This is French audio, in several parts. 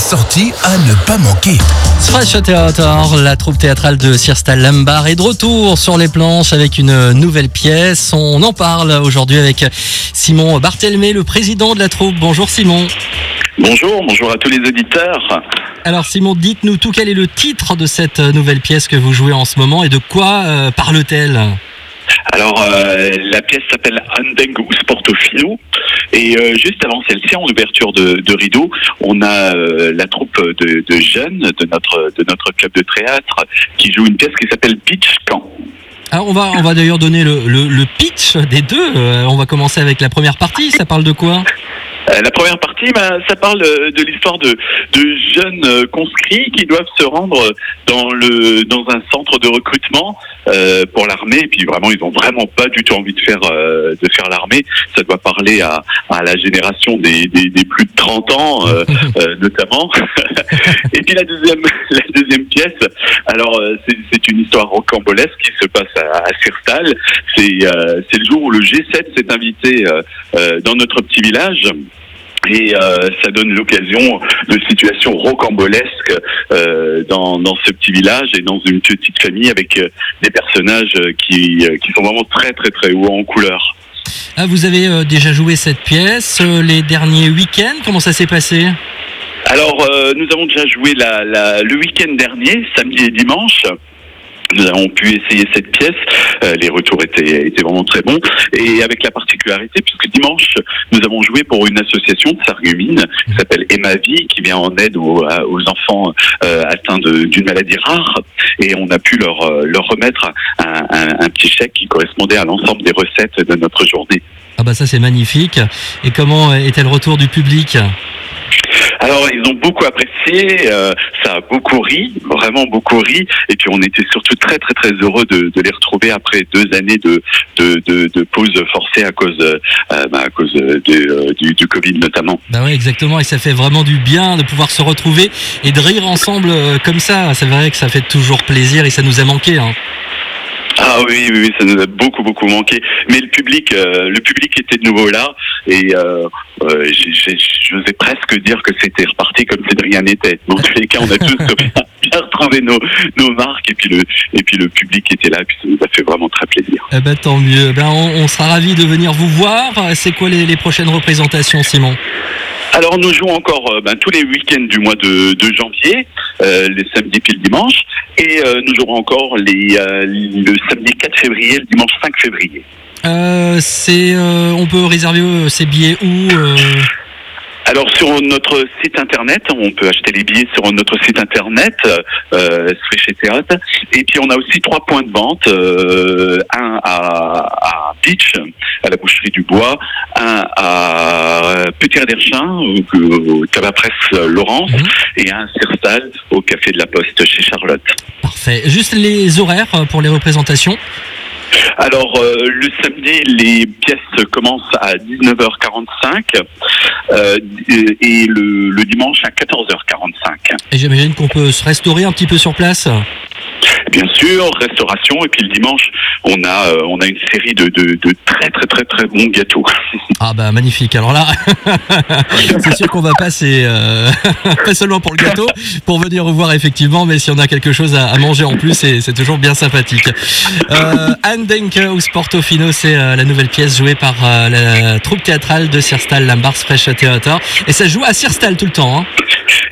sortie à ne pas manquer. Fresh Theater, la troupe théâtrale de Sirstal Lambar est de retour sur les planches avec une nouvelle pièce. On en parle aujourd'hui avec Simon Barthelmé, le président de la troupe. Bonjour Simon. Bonjour, bonjour à tous les auditeurs. Alors Simon, dites-nous tout, quel est le titre de cette nouvelle pièce que vous jouez en ce moment et de quoi euh, parle-t-elle? Alors, euh, la pièce s'appelle Andeng Sportofilo. Et euh, juste avant celle-ci, en ouverture de, de rideau, on a euh, la troupe de, de jeunes de notre, de notre club de théâtre qui joue une pièce qui s'appelle Pitch Camp. Alors on va, on va d'ailleurs donner le, le- le pitch des deux. Euh, on va commencer avec la première partie. Ça parle de quoi? La première partie, ben, ça parle euh, de l'histoire de, de jeunes euh, conscrits qui doivent se rendre dans, le, dans un centre de recrutement euh, pour l'armée. Et puis vraiment, ils ont vraiment pas du tout envie de faire, euh, de faire l'armée. Ça doit parler à, à la génération des, des, des plus de 30 ans, euh, euh, notamment. Et puis la deuxième, pièce, alors euh, c'est une histoire rocambolesque qui se passe à, à euh, c'est le jour où le G7 s'est invité euh, dans notre petit village. Et ça donne l'occasion de situations rocambolesques dans, ce petit village et dans une petite famille avec des personnages qui, sont vraiment très très très hauts en couleur. Ah, Vous avez déjà joué cette pièce les derniers week-ends. Comment ça s'est passé? Alors, euh, nous avons déjà joué la, la- le week-end dernier, samedi et dimanche. Nous avons pu essayer cette pièce. Euh, les retours étaient, vraiment très bons. Et avec la particularité, puisque dimanche, nous avons joué pour une association de Sarreguemines qui s'appelle Emma Vie, qui vient en aide aux, enfants euh, atteints d'une maladie rare. Et on a pu leur, leur remettre un- un petit chèque qui correspondait à l'ensemble des recettes de notre journée. Ah bah ça c'est magnifique. Et comment était le retour du public? Alors ils ont beaucoup apprécié, euh, ça a beaucoup ri, vraiment beaucoup ri, et puis on était surtout très très très heureux de, de les retrouver après deux années de de, de, de pause forcée à cause euh, bah, à cause de, euh, du, du Covid notamment. Bah ouais exactement et ça fait vraiment du bien de pouvoir se retrouver et de rire ensemble euh, comme ça. C'est vrai que ça fait toujours plaisir et ça nous a manqué. Hein. Ah oui, oui, oui, ça nous a beaucoup beaucoup manqué, mais le public euh, le public était de nouveau là et euh, euh, j'ai- j'osais presque dire que c'était reparti comme si de rien n'était. Dans tous les cas, on a tous bien, retrouvé nos, nos marques et puis le et puis le public était là, et puis ça nous a fait vraiment très plaisir. Eh ben tant mieux. Ben on, on sera ravis de venir vous voir. C'est quoi les, les prochaines représentations Simon? Alors nous jouons encore euh, ben, tous les week-ends du mois de, de janvier, les samedis puis le dimanche, et euh, nous jouerons encore les, euh, le samedi 4 février, le dimanche 5 février. euh, C'est euh, on peut réserver euh, ses billets où euh? Alors sur notre site internet, on peut acheter les billets sur notre site internet, euh, Switch Théâtre, et puis on a aussi trois points de vente, euh, un à, à Beach, à la boucherie du Bois, un à Petit d'Erchin, au, au tabac presse Laurence, Mhm. et un à Sirstal, au café de la Poste chez Charlotte. Parfait. Juste les horaires pour les représentations. Alors, euh, le samedi, les pièces commencent à 19h45 euh, et le, le dimanche à 14h45. Et j'imagine qu'on peut se restaurer un petit peu sur place? Bien sûr, restauration et puis le dimanche, on a euh, on a une série de, de, de très très très très bons gâteaux. Ah bah magnifique. Alors là, c'est sûr qu'on va passer euh, pas seulement pour le gâteau, pour venir vous voir effectivement, mais si on a quelque chose à, à manger en plus, c'est toujours bien sympathique. Euh, Anne Denke ou Sportofino, c'est euh, la nouvelle pièce jouée par la troupe théâtrale de Sirstal, Lambars Fresh Theater, et ça joue à Sirstal tout le temps. Hein.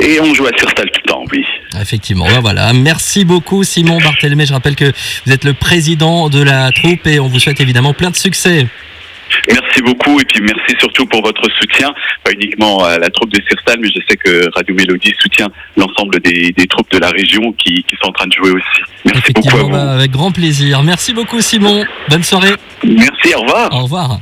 Et on joue à Sirstal tout le temps, oui. Effectivement, ben voilà. Merci beaucoup Simon Barthelmé. Je rappelle que vous êtes le président de la troupe et on vous souhaite évidemment plein de succès. Merci beaucoup et puis merci surtout pour votre soutien, pas uniquement à la troupe de Sirstal, mais je sais que Radio Mélodie soutient l'ensemble des, des troupes de la région qui, qui sont en train de jouer aussi. Merci beaucoup à vous. ben, avec grand plaisir. Merci beaucoup Simon. Bonne soirée. Merci, au revoir. Au revoir.